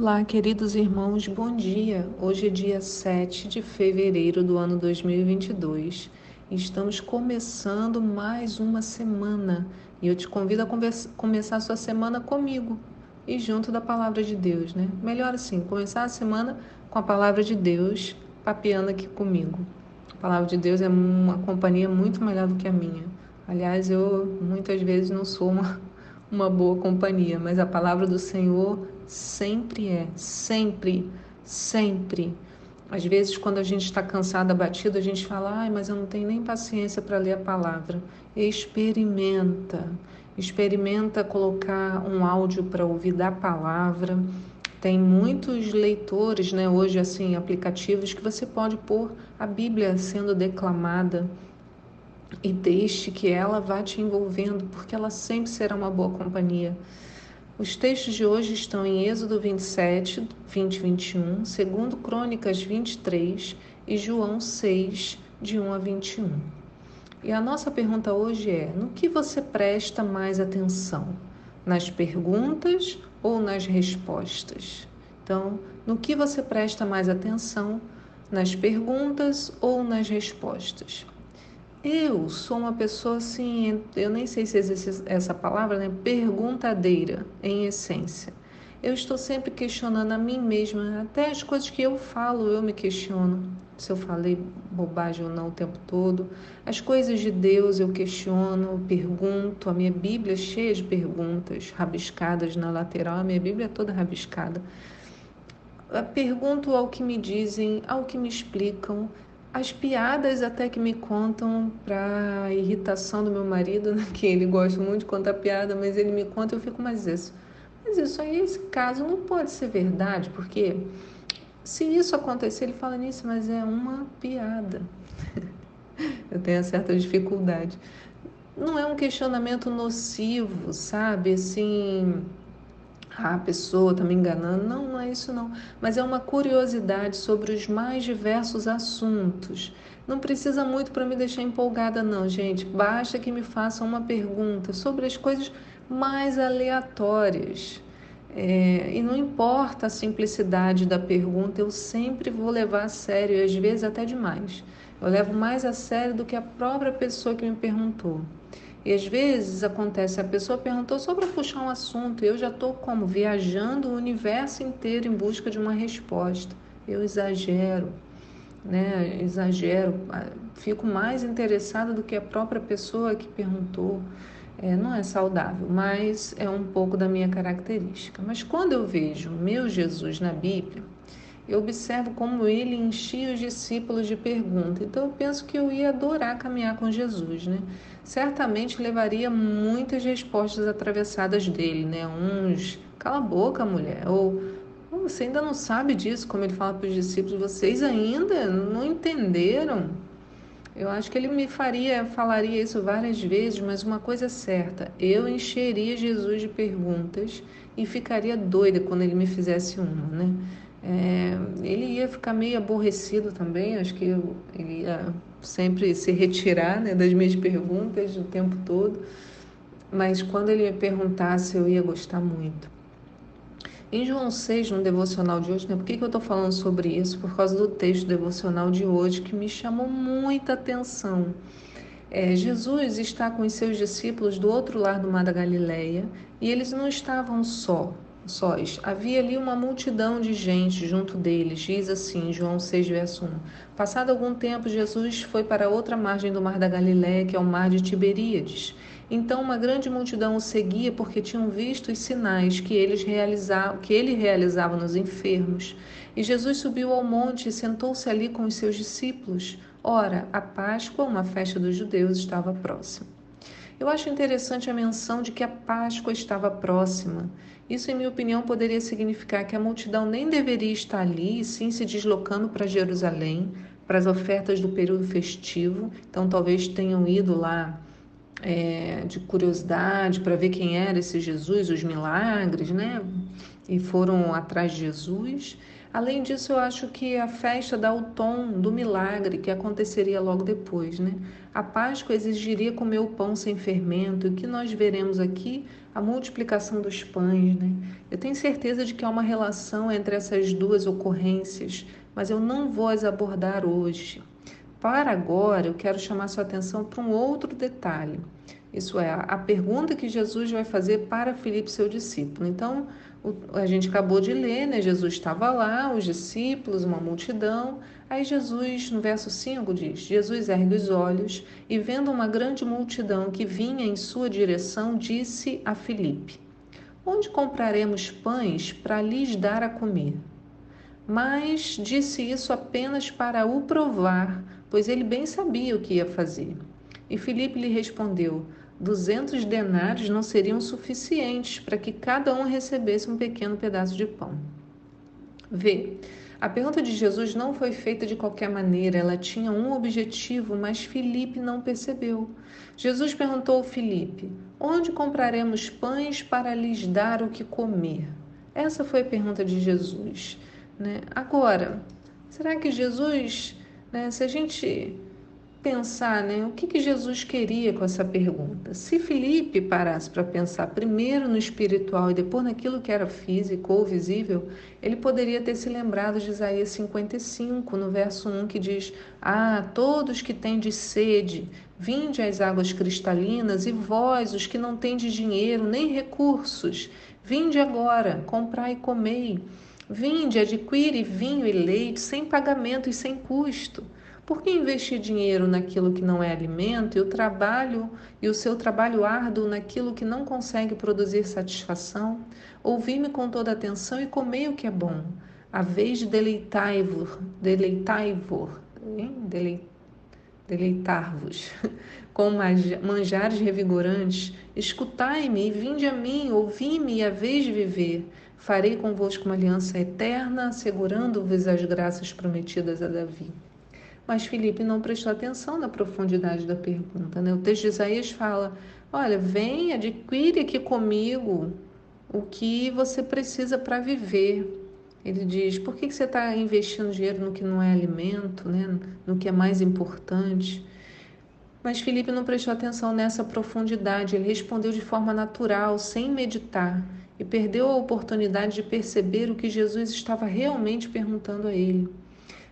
Olá, queridos irmãos, bom dia. Hoje é dia 7 de fevereiro do ano 2022 e estamos começando mais uma semana. E eu te convido a começar a sua semana comigo e junto da palavra de Deus, né? Melhor assim, começar a semana com a palavra de Deus papeando aqui comigo. A palavra de Deus é uma companhia muito melhor do que a minha. Aliás, eu muitas vezes não sou uma, uma boa companhia, mas a palavra do Senhor sempre é, sempre, sempre. Às vezes, quando a gente está cansado, abatido, a gente fala, ai, mas eu não tenho nem paciência para ler a palavra. Experimenta, experimenta colocar um áudio para ouvir da palavra. Tem muitos leitores, né, hoje, assim, aplicativos que você pode pôr a Bíblia sendo declamada e deixe que ela vá te envolvendo, porque ela sempre será uma boa companhia. Os textos de hoje estão em Êxodo 27, 20 e 21, 2 Crônicas 23 e João 6, de 1 a 21. E a nossa pergunta hoje é: no que você presta mais atenção? Nas perguntas ou nas respostas? Então, no que você presta mais atenção? Nas perguntas ou nas respostas? Eu sou uma pessoa assim, eu nem sei se existe essa palavra, né? Perguntadeira, em essência. Eu estou sempre questionando a mim mesma, até as coisas que eu falo, eu me questiono se eu falei bobagem ou não o tempo todo. As coisas de Deus eu questiono, pergunto. A minha Bíblia é cheia de perguntas, rabiscadas na lateral, a minha Bíblia é toda rabiscada. Pergunto ao que me dizem, ao que me explicam, as piadas até que me contam para irritação do meu marido, né, que ele gosta muito de contar piada, mas ele me conta eu fico, mas isso, mas isso aí, esse caso não pode ser verdade, porque se isso acontecer, ele fala nisso, mas é uma piada. eu tenho certa dificuldade. Não é um questionamento nocivo, sabe? Assim, ah, a pessoa está me enganando. Não, não é isso não. Mas é uma curiosidade sobre os mais diversos assuntos. Não precisa muito para me deixar empolgada, não, gente. Basta que me façam uma pergunta sobre as coisas mais aleatórias. É, e não importa a simplicidade da pergunta, eu sempre vou levar a sério, e às vezes até demais. Eu levo mais a sério do que a própria pessoa que me perguntou. E às vezes acontece, a pessoa perguntou só para puxar um assunto, eu já estou como viajando o universo inteiro em busca de uma resposta. Eu exagero, né? Exagero, fico mais interessada do que a própria pessoa que perguntou. É, não é saudável, mas é um pouco da minha característica. Mas quando eu vejo meu Jesus na Bíblia, eu observo como ele enchia os discípulos de perguntas. Então eu penso que eu ia adorar caminhar com Jesus, né? Certamente levaria muitas respostas atravessadas dele, né? Uns, cala a boca, mulher, ou oh, você ainda não sabe disso, como ele fala para os discípulos, vocês ainda não entenderam? Eu acho que ele me faria, falaria isso várias vezes, mas uma coisa é certa, eu encheria Jesus de perguntas e ficaria doida quando ele me fizesse uma, né? É, ele ia ficar meio aborrecido também, acho que ele ia sempre se retirar né, das minhas perguntas o tempo todo, mas quando ele me perguntasse, eu ia gostar muito. Em João 6, no devocional de hoje, né, por que, que eu estou falando sobre isso? Por causa do texto devocional de hoje que me chamou muita atenção. É, Jesus está com os seus discípulos do outro lado do mar da Galileia e eles não estavam só, sóis. Havia ali uma multidão de gente junto deles, diz assim, João 6, verso 1. Passado algum tempo, Jesus foi para outra margem do mar da Galiléia, que é o mar de Tiberíades. Então uma grande multidão o seguia porque tinham visto os sinais que, eles realizavam, que ele realizava nos enfermos. E Jesus subiu ao monte e sentou-se ali com os seus discípulos. Ora, a Páscoa, uma festa dos judeus, estava próxima. Eu acho interessante a menção de que a Páscoa estava próxima. Isso, em minha opinião, poderia significar que a multidão nem deveria estar ali, sim se deslocando para Jerusalém, para as ofertas do período festivo. Então, talvez tenham ido lá é, de curiosidade para ver quem era esse Jesus, os milagres, né? E foram atrás de Jesus. Além disso, eu acho que a festa dá o tom do milagre que aconteceria logo depois, né? A Páscoa exigiria comer o pão sem fermento, e o que nós veremos aqui, a multiplicação dos pães, né? Eu tenho certeza de que há uma relação entre essas duas ocorrências, mas eu não vou as abordar hoje. Para agora, eu quero chamar sua atenção para um outro detalhe. Isso é, a pergunta que Jesus vai fazer para Filipe, seu discípulo. Então, a gente acabou de ler, né? Jesus estava lá, os discípulos, uma multidão. Aí Jesus, no verso 5, diz: Jesus ergue os olhos e, vendo uma grande multidão que vinha em sua direção, disse a Filipe: Onde compraremos pães para lhes dar a comer? Mas disse isso apenas para o provar, pois ele bem sabia o que ia fazer. E Filipe lhe respondeu: duzentos denários não seriam suficientes para que cada um recebesse um pequeno pedaço de pão. Vê, a pergunta de Jesus não foi feita de qualquer maneira, ela tinha um objetivo, mas Filipe não percebeu. Jesus perguntou a Filipe: Onde compraremos pães para lhes dar o que comer? Essa foi a pergunta de Jesus. Né? Agora, será que Jesus, né, se a gente pensar, né? O que, que Jesus queria com essa pergunta? Se Felipe parasse para pensar primeiro no espiritual e depois naquilo que era físico ou visível, ele poderia ter se lembrado de Isaías 55, no verso 1, que diz: Ah, todos que têm de sede, vinde às águas cristalinas, e vós, os que não têm de dinheiro nem recursos, vinde agora, comprai e comei. Vinde, adquire vinho e leite sem pagamento e sem custo. Por que investir dinheiro naquilo que não é alimento e o trabalho e o seu trabalho árduo naquilo que não consegue produzir satisfação? Ouvi-me com toda atenção e comei o que é bom. A vez de deleitai-vos, deleitai-vos, deleitar-vos com manjares revigorantes, escutai-me e vinde a mim, ouvi-me e a vez de viver. Farei convosco uma aliança eterna, assegurando-vos as graças prometidas a Davi. Mas Felipe não prestou atenção na profundidade da pergunta. Né? O texto de Isaías fala: Olha, vem, adquire aqui comigo o que você precisa para viver. Ele diz: Por que você está investindo dinheiro no que não é alimento, né? no que é mais importante? Mas Felipe não prestou atenção nessa profundidade. Ele respondeu de forma natural, sem meditar, e perdeu a oportunidade de perceber o que Jesus estava realmente perguntando a ele.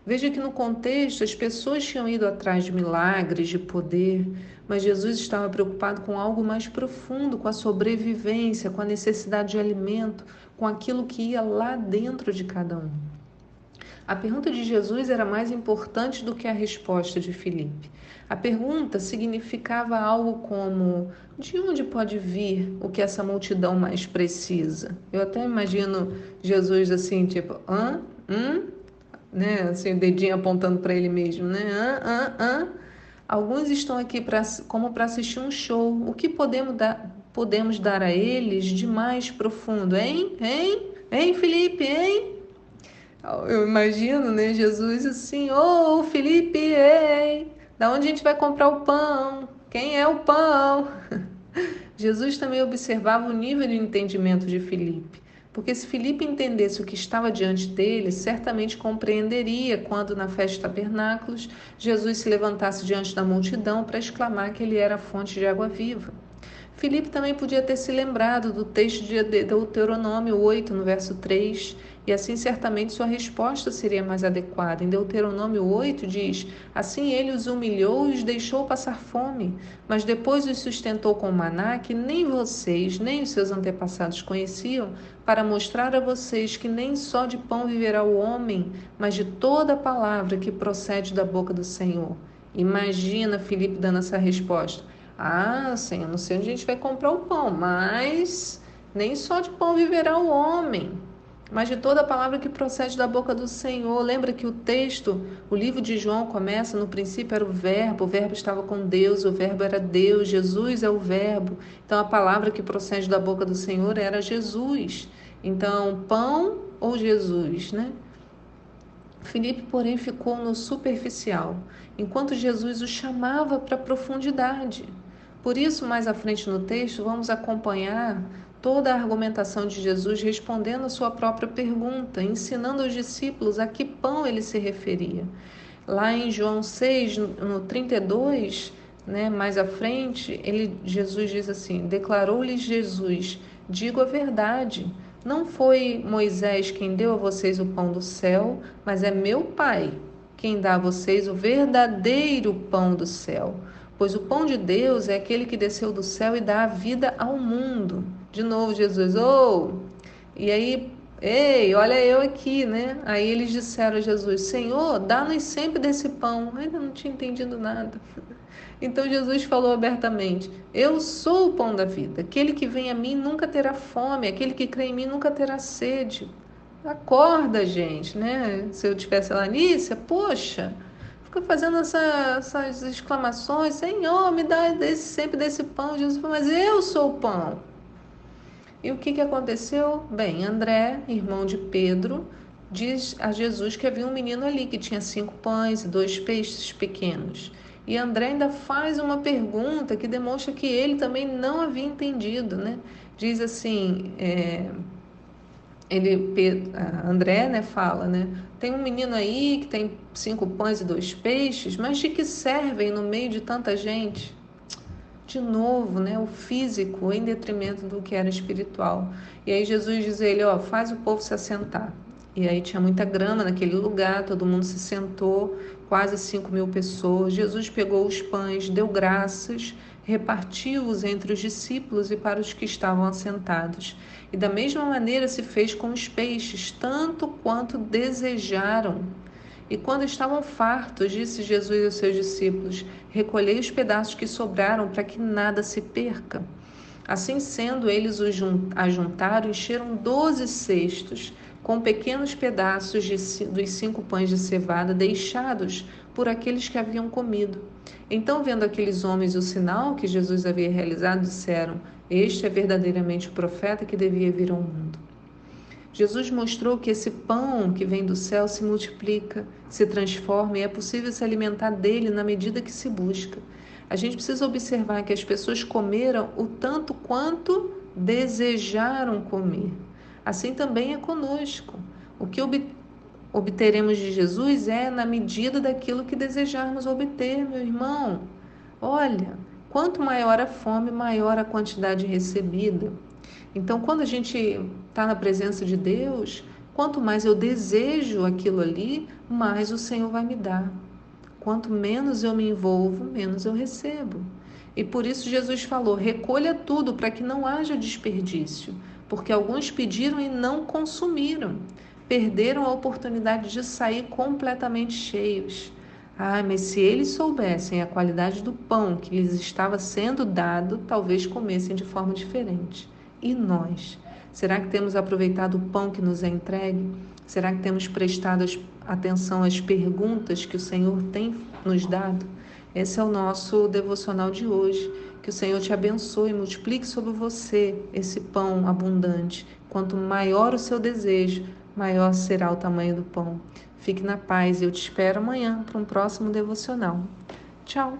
Veja que no contexto as pessoas tinham ido atrás de milagres, de poder, mas Jesus estava preocupado com algo mais profundo, com a sobrevivência, com a necessidade de alimento, com aquilo que ia lá dentro de cada um. A pergunta de Jesus era mais importante do que a resposta de Filipe. A pergunta significava algo como: de onde pode vir o que essa multidão mais precisa? Eu até imagino Jesus assim, tipo, hã? Hum? Né? Assim, o dedinho apontando para ele mesmo, né? Ah, ah, ah. Alguns estão aqui pra, como para assistir um show. O que podemos dar, podemos dar a eles de mais profundo, hein? Hein? Hein, Felipe? Hein? Eu imagino, né? Jesus assim, ô oh, Felipe, ei, da onde a gente vai comprar o pão? Quem é o pão? Jesus também observava o nível de entendimento de Felipe. Porque se Filipe entendesse o que estava diante dele, certamente compreenderia quando, na festa de tabernáculos, Jesus se levantasse diante da multidão para exclamar que ele era a fonte de água viva. Filipe também podia ter se lembrado do texto de Deuteronômio 8, no verso 3, e assim certamente sua resposta seria mais adequada. Em Deuteronômio 8 diz: Assim ele os humilhou e os deixou passar fome, mas depois os sustentou com maná que nem vocês, nem os seus antepassados conheciam, para mostrar a vocês que nem só de pão viverá o homem, mas de toda a palavra que procede da boca do Senhor. Imagina Filipe dando essa resposta. Ah, Senhor, não sei onde a gente vai comprar o pão, mas nem só de pão viverá o homem mas de toda a palavra que procede da boca do Senhor. Lembra que o texto, o livro de João começa, no princípio era o verbo, o verbo estava com Deus, o verbo era Deus, Jesus é o verbo. Então a palavra que procede da boca do Senhor era Jesus. Então, pão ou Jesus, né? Filipe, porém, ficou no superficial, enquanto Jesus o chamava para a profundidade. Por isso, mais à frente no texto, vamos acompanhar toda a argumentação de Jesus respondendo a sua própria pergunta, ensinando aos discípulos a que pão ele se referia. Lá em João 6, no 32, né, mais à frente, ele, Jesus diz assim: Declarou-lhes Jesus: Digo a verdade. Não foi Moisés quem deu a vocês o pão do céu, mas é meu Pai quem dá a vocês o verdadeiro pão do céu. Pois o pão de Deus é aquele que desceu do céu e dá a vida ao mundo. De novo, Jesus, oh! E aí, ei, olha eu aqui, né? Aí eles disseram a Jesus: Senhor, dá-nos sempre desse pão. Ainda não tinha entendido nada. Então Jesus falou abertamente: Eu sou o pão da vida. Aquele que vem a mim nunca terá fome, aquele que crê em mim nunca terá sede. Acorda, gente, né? Se eu tivesse lá, Nícia, poxa, fica fazendo essa, essas exclamações: Senhor, me dá desse, sempre desse pão. Jesus falou: Mas eu sou o pão. E o que, que aconteceu? Bem, André, irmão de Pedro, diz a Jesus que havia um menino ali que tinha cinco pães e dois peixes pequenos. E André ainda faz uma pergunta que demonstra que ele também não havia entendido, né? Diz assim, é, ele, André, né, fala, né? Tem um menino aí que tem cinco pães e dois peixes, mas de que servem no meio de tanta gente? De novo, né, o físico em detrimento do que era espiritual. E aí Jesus diz a ele, ó, faz o povo se assentar. E aí tinha muita grama naquele lugar, todo mundo se sentou, quase cinco mil pessoas. Jesus pegou os pães, deu graças, repartiu-os entre os discípulos e para os que estavam assentados. E da mesma maneira se fez com os peixes, tanto quanto desejaram. E quando estavam fartos, disse Jesus aos seus discípulos: Recolhei os pedaços que sobraram, para que nada se perca. Assim sendo, eles os ajuntaram e encheram doze cestos com pequenos pedaços de, dos cinco pães de cevada deixados por aqueles que haviam comido. Então, vendo aqueles homens o sinal que Jesus havia realizado, disseram: Este é verdadeiramente o profeta que devia vir ao mundo. Jesus mostrou que esse pão que vem do céu se multiplica, se transforma e é possível se alimentar dele na medida que se busca. A gente precisa observar que as pessoas comeram o tanto quanto desejaram comer. Assim também é conosco. O que obteremos de Jesus é na medida daquilo que desejarmos obter, meu irmão. Olha, quanto maior a fome, maior a quantidade recebida. Então, quando a gente está na presença de Deus, quanto mais eu desejo aquilo ali, mais o Senhor vai me dar. Quanto menos eu me envolvo, menos eu recebo. E por isso Jesus falou: recolha tudo para que não haja desperdício porque alguns pediram e não consumiram, perderam a oportunidade de sair completamente cheios. Ah, mas se eles soubessem a qualidade do pão que lhes estava sendo dado, talvez comessem de forma diferente. E nós? Será que temos aproveitado o pão que nos é entregue? Será que temos prestado atenção às perguntas que o Senhor tem nos dado? Esse é o nosso devocional de hoje. Que o Senhor te abençoe e multiplique sobre você esse pão abundante. Quanto maior o seu desejo, maior será o tamanho do pão. Fique na paz e eu te espero amanhã para um próximo devocional. Tchau!